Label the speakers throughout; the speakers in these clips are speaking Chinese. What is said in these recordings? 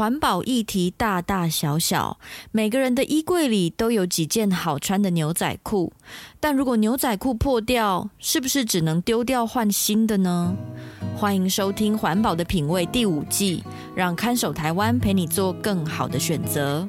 Speaker 1: 环保议题大大小小，每个人的衣柜里都有几件好穿的牛仔裤。但如果牛仔裤破掉，是不是只能丢掉换新的呢？欢迎收听《环保的品味》第五季，让看守台湾陪你做更好的选择。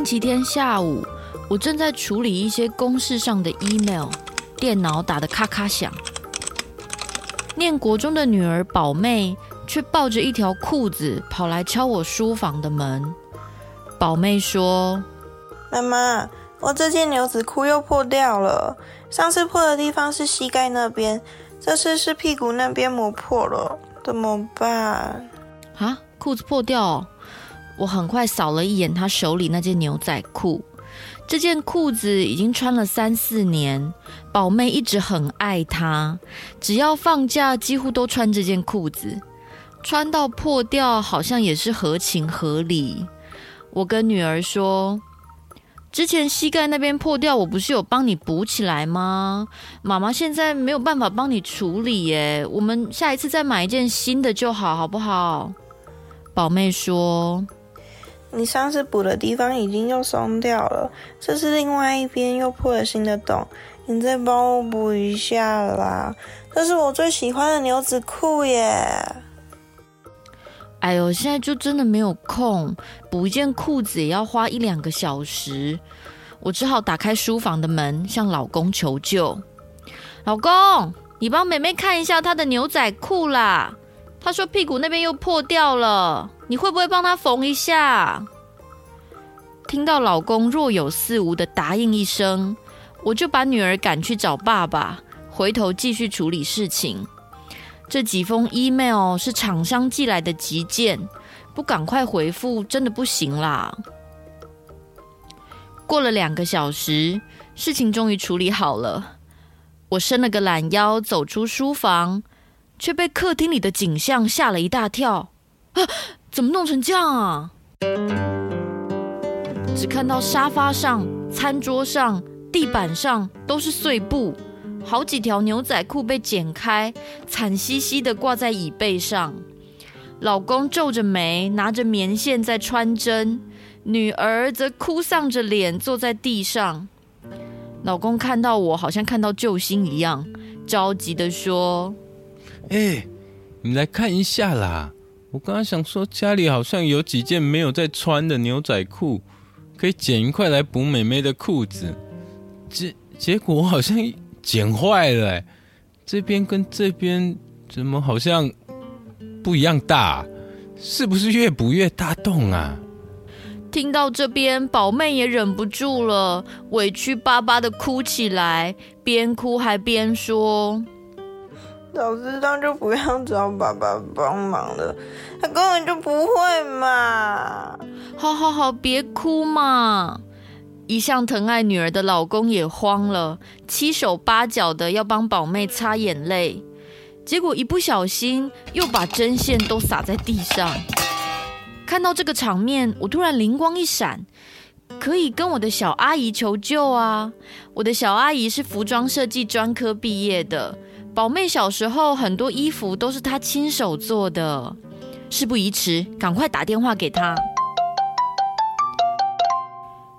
Speaker 1: 星期天下午，我正在处理一些公事上的 email，电脑打得咔咔响。念国中的女儿宝妹却抱着一条裤子跑来敲我书房的门。宝妹说：“
Speaker 2: 妈妈，我这件牛仔裤又破掉了。上次破的地方是膝盖那边，这次是屁股那边磨破了，怎么办？”
Speaker 1: 啊，裤子破掉哦。我很快扫了一眼他手里那件牛仔裤，这件裤子已经穿了三四年，宝妹一直很爱它，只要放假几乎都穿这件裤子，穿到破掉好像也是合情合理。我跟女儿说，之前膝盖那边破掉，我不是有帮你补起来吗？妈妈现在没有办法帮你处理耶，我们下一次再买一件新的就好，好不好？宝妹说。
Speaker 2: 你上次补的地方已经又松掉了，这是另外一边又破了新的洞，你再帮我补一下啦。这是我最喜欢的牛仔裤耶。
Speaker 1: 哎呦，现在就真的没有空，补一件裤子也要花一两个小时，我只好打开书房的门向老公求救。老公，你帮妹妹看一下她的牛仔裤啦。她说屁股那边又破掉了。你会不会帮他缝一下？听到老公若有似无的答应一声，我就把女儿赶去找爸爸，回头继续处理事情。这几封 email 是厂商寄来的急件，不赶快回复真的不行啦。过了两个小时，事情终于处理好了。我伸了个懒腰走出书房，却被客厅里的景象吓了一大跳。啊！怎么弄成这样啊？只看到沙发上、餐桌上、地板上都是碎布，好几条牛仔裤被剪开，惨兮兮的挂在椅背上。老公皱着眉，拿着棉线在穿针，女儿则哭丧着脸坐在地上。老公看到我，好像看到救星一样，着急的说：“
Speaker 3: 哎、你来看一下啦！”我刚刚想说，家里好像有几件没有在穿的牛仔裤，可以剪一块来补妹妹的裤子。结结果好像剪坏了，这边跟这边怎么好像不一样大？是不是越补越大洞啊？
Speaker 1: 听到这边，宝妹也忍不住了，委屈巴巴的哭起来，边哭还边说。
Speaker 2: 早知道就不要找爸爸帮忙了，他根本就不会嘛。
Speaker 1: 好好好，别哭嘛。一向疼爱女儿的老公也慌了，七手八脚的要帮宝妹擦眼泪，结果一不小心又把针线都洒在地上。看到这个场面，我突然灵光一闪，可以跟我的小阿姨求救啊！我的小阿姨是服装设计专科毕业的。宝妹小时候很多衣服都是她亲手做的。事不宜迟，赶快打电话给她。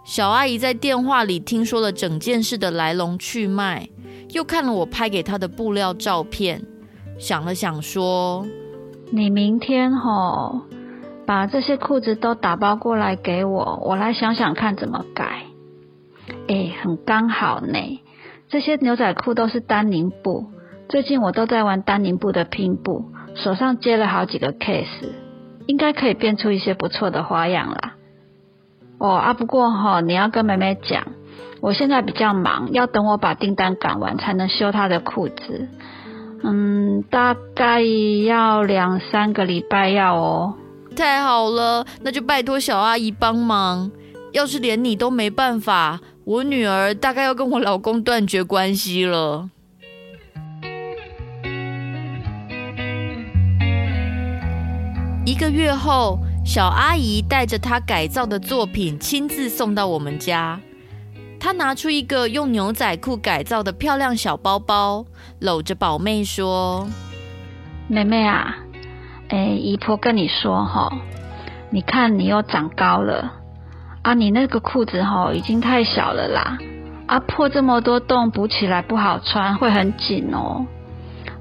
Speaker 1: 小阿姨在电话里听说了整件事的来龙去脉，又看了我拍给她的布料照片，想了想说：“
Speaker 4: 你明天吼把这些裤子都打包过来给我，我来想想看怎么改。”哎，很刚好呢。这些牛仔裤都是丹宁布，最近我都在玩丹宁布的拼布，手上接了好几个 case，应该可以变出一些不错的花样啦。哦啊，不过哈、你要跟妹妹讲，我现在比较忙，要等我把订单赶完才能修她的裤子。嗯，大概要两三个礼拜要哦。
Speaker 1: 太好了，那就拜托小阿姨帮忙。要是连你都没办法，我女儿大概要跟我老公断绝关系了。一个月后，小阿姨带着她改造的作品亲自送到我们家。她拿出一个用牛仔裤改造的漂亮小包包，搂着宝妹说：“
Speaker 4: 妹妹啊。”哎，姨婆跟你说哈，你看你又长高了啊，你那个裤子哈已经太小了啦，啊破这么多洞，补起来不好穿，会很紧哦。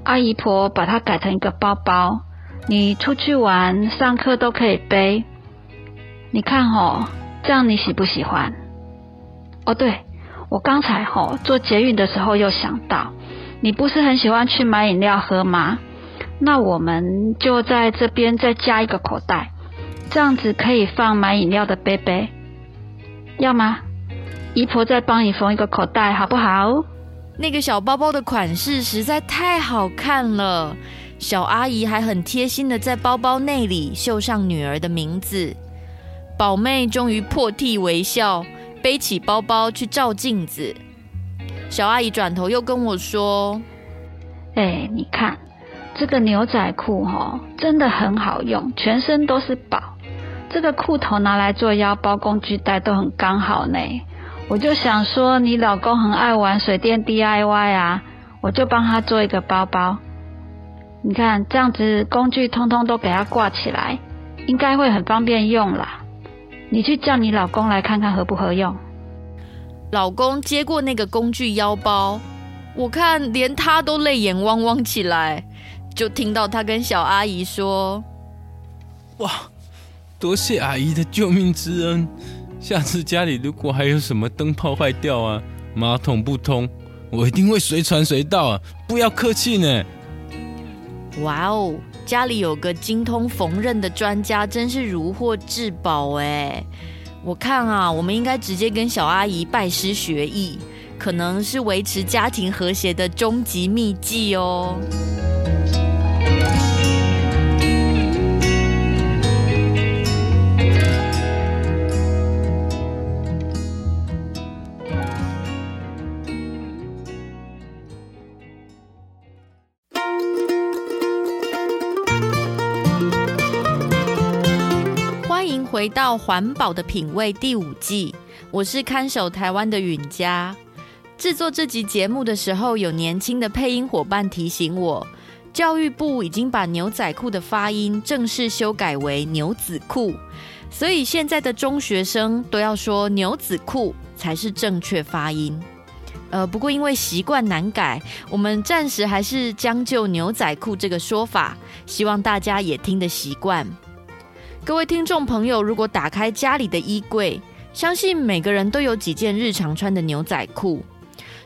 Speaker 4: 阿姨婆把它改成一个包包，你出去玩、上课都可以背。你看哦，这样你喜不喜欢？哦，对，我刚才哈坐捷运的时候又想到，你不是很喜欢去买饮料喝吗？那我们就在这边再加一个口袋，这样子可以放买饮料的杯杯，要吗？姨婆再帮你缝一个口袋，好不好？
Speaker 1: 那个小包包的款式实在太好看了，小阿姨还很贴心的在包包内里绣上女儿的名字。宝妹终于破涕为笑，背起包包去照镜子。小阿姨转头又跟我说：“
Speaker 4: 哎，你看。”这个牛仔裤哈，真的很好用，全身都是宝。这个裤头拿来做腰包、工具袋都很刚好呢。我就想说，你老公很爱玩水电 DIY 啊，我就帮他做一个包包。你看这样子，工具通通都给它挂起来，应该会很方便用啦。你去叫你老公来看看合不合用。
Speaker 1: 老公接过那个工具腰包，我看连他都泪眼汪汪起来。就听到他跟小阿姨说：“
Speaker 3: 哇，多谢阿姨的救命之恩！下次家里如果还有什么灯泡坏掉啊，马桶不通，我一定会随传随到啊！不要客气呢。”
Speaker 1: 哇哦，家里有个精通缝纫的专家，真是如获至宝哎！我看啊，我们应该直接跟小阿姨拜师学艺，可能是维持家庭和谐的终极秘籍哦。回到环保的品味第五季，我是看守台湾的允嘉。制作这集节目的时候，有年轻的配音伙伴提醒我，教育部已经把牛仔裤的发音正式修改为牛仔裤，所以现在的中学生都要说牛仔裤才是正确发音。呃，不过因为习惯难改，我们暂时还是将就牛仔裤这个说法，希望大家也听得习惯。各位听众朋友，如果打开家里的衣柜，相信每个人都有几件日常穿的牛仔裤。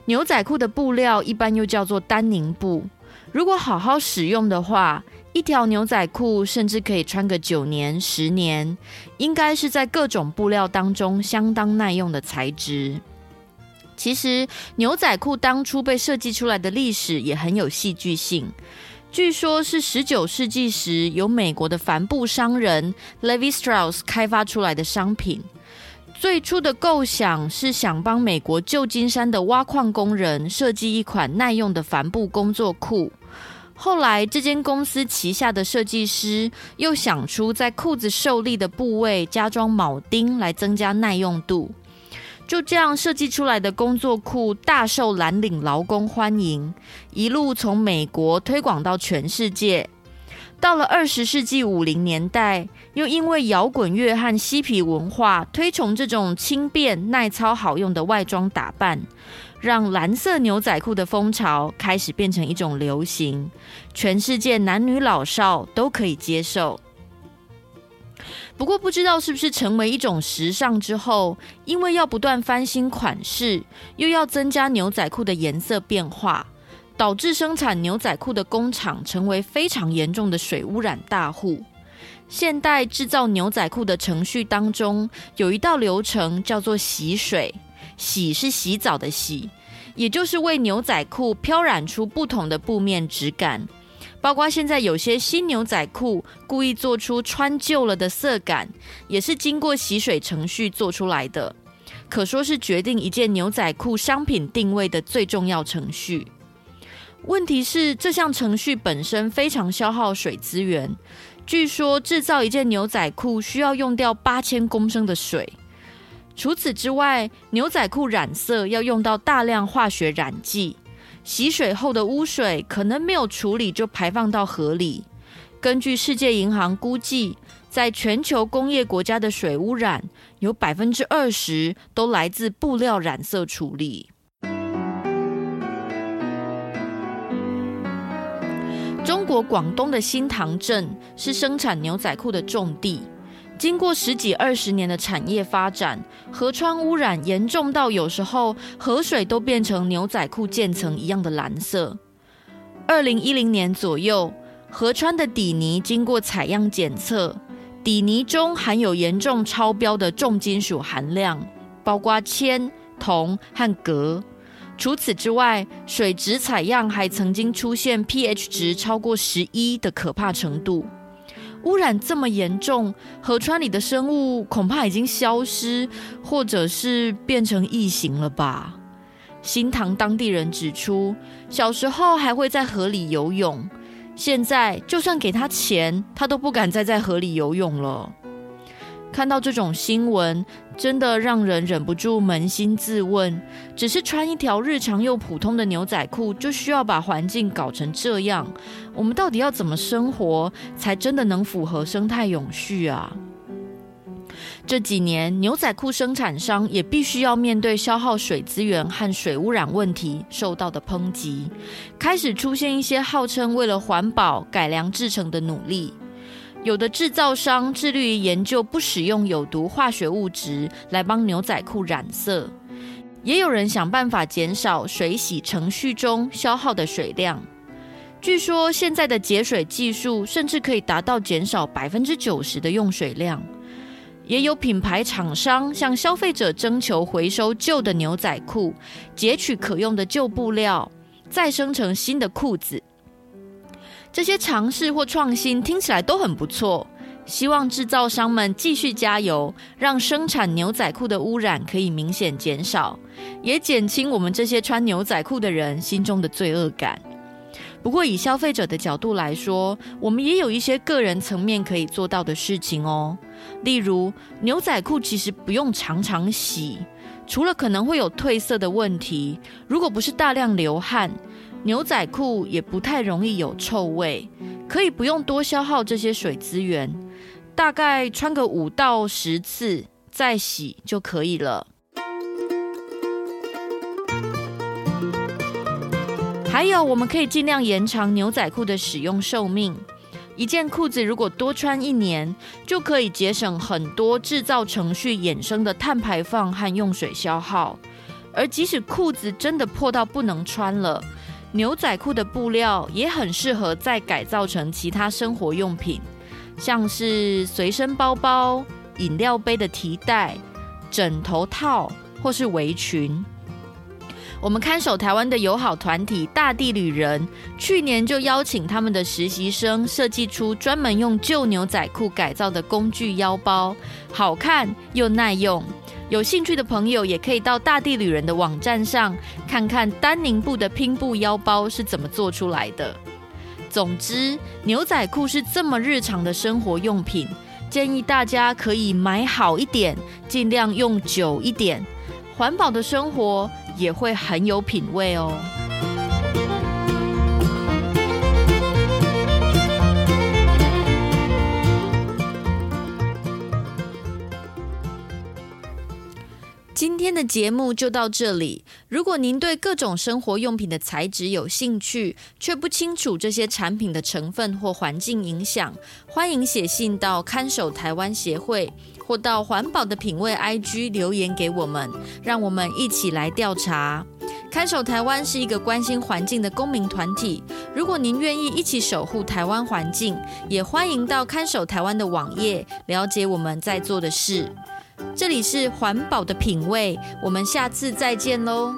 Speaker 1: 牛仔裤的布料一般又叫做丹宁布。如果好好使用的话，一条牛仔裤甚至可以穿个九年、十年，应该是在各种布料当中相当耐用的材质。其实，牛仔裤当初被设计出来的历史也很有戏剧性。据说，是十九世纪时由美国的帆布商人 Levi Strauss 开发出来的商品。最初的构想是想帮美国旧金山的挖矿工人设计一款耐用的帆布工作裤。后来，这间公司旗下的设计师又想出在裤子受力的部位加装铆钉，来增加耐用度。就这样设计出来的工作裤大受蓝领劳工欢迎，一路从美国推广到全世界。到了二十世纪五零年代，又因为摇滚乐和嬉皮文化推崇这种轻便、耐操、好用的外装打扮，让蓝色牛仔裤的风潮开始变成一种流行，全世界男女老少都可以接受。不过不知道是不是成为一种时尚之后，因为要不断翻新款式，又要增加牛仔裤的颜色变化，导致生产牛仔裤的工厂成为非常严重的水污染大户。现代制造牛仔裤的程序当中，有一道流程叫做洗水，洗是洗澡的洗，也就是为牛仔裤飘染出不同的布面质感。包括现在有些新牛仔裤故意做出穿旧了的色感，也是经过洗水程序做出来的，可说是决定一件牛仔裤商品定位的最重要程序。问题是，这项程序本身非常消耗水资源，据说制造一件牛仔裤需要用掉八千公升的水。除此之外，牛仔裤染色要用到大量化学染剂。洗水后的污水可能没有处理就排放到河里。根据世界银行估计，在全球工业国家的水污染有百分之二十都来自布料染色处理。中国广东的新塘镇是生产牛仔裤的重地。经过十几二十年的产业发展，河川污染严重到有时候河水都变成牛仔裤渐层一样的蓝色。二零一零年左右，河川的底泥经过采样检测，底泥中含有严重超标的重金属含量，包括铅、铜和镉。除此之外，水质采样还曾经出现 pH 值超过十一的可怕程度。污染这么严重，河川里的生物恐怕已经消失，或者是变成异形了吧？新塘当地人指出，小时候还会在河里游泳，现在就算给他钱，他都不敢再在河里游泳了。看到这种新闻，真的让人忍不住扪心自问：只是穿一条日常又普通的牛仔裤，就需要把环境搞成这样？我们到底要怎么生活，才真的能符合生态永续啊？这几年，牛仔裤生产商也必须要面对消耗水资源和水污染问题受到的抨击，开始出现一些号称为了环保改良制程的努力。有的制造商致力于研究不使用有毒化学物质来帮牛仔裤染色，也有人想办法减少水洗程序中消耗的水量。据说现在的节水技术甚至可以达到减少百分之九十的用水量。也有品牌厂商向消费者征求回收旧的牛仔裤，截取可用的旧布料，再生成新的裤子。这些尝试或创新听起来都很不错，希望制造商们继续加油，让生产牛仔裤的污染可以明显减少，也减轻我们这些穿牛仔裤的人心中的罪恶感。不过，以消费者的角度来说，我们也有一些个人层面可以做到的事情哦。例如，牛仔裤其实不用常常洗，除了可能会有褪色的问题，如果不是大量流汗。牛仔裤也不太容易有臭味，可以不用多消耗这些水资源，大概穿个五到十次再洗就可以了。还有，我们可以尽量延长牛仔裤的使用寿命。一件裤子如果多穿一年，就可以节省很多制造程序衍生的碳排放和用水消耗。而即使裤子真的破到不能穿了，牛仔裤的布料也很适合再改造成其他生活用品，像是随身包包、饮料杯的提袋、枕头套或是围裙。我们看守台湾的友好团体大地旅人，去年就邀请他们的实习生设计出专门用旧牛仔裤改造的工具腰包，好看又耐用。有兴趣的朋友也可以到大地旅人的网站上看看丹宁布的拼布腰包是怎么做出来的。总之，牛仔裤是这么日常的生活用品，建议大家可以买好一点，尽量用久一点，环保的生活也会很有品味哦。今天的节目就到这里。如果您对各种生活用品的材质有兴趣，却不清楚这些产品的成分或环境影响，欢迎写信到看守台湾协会，或到环保的品味 IG 留言给我们，让我们一起来调查。看守台湾是一个关心环境的公民团体。如果您愿意一起守护台湾环境，也欢迎到看守台湾的网页了解我们在做的事。这里是环保的品味我们下次再见喽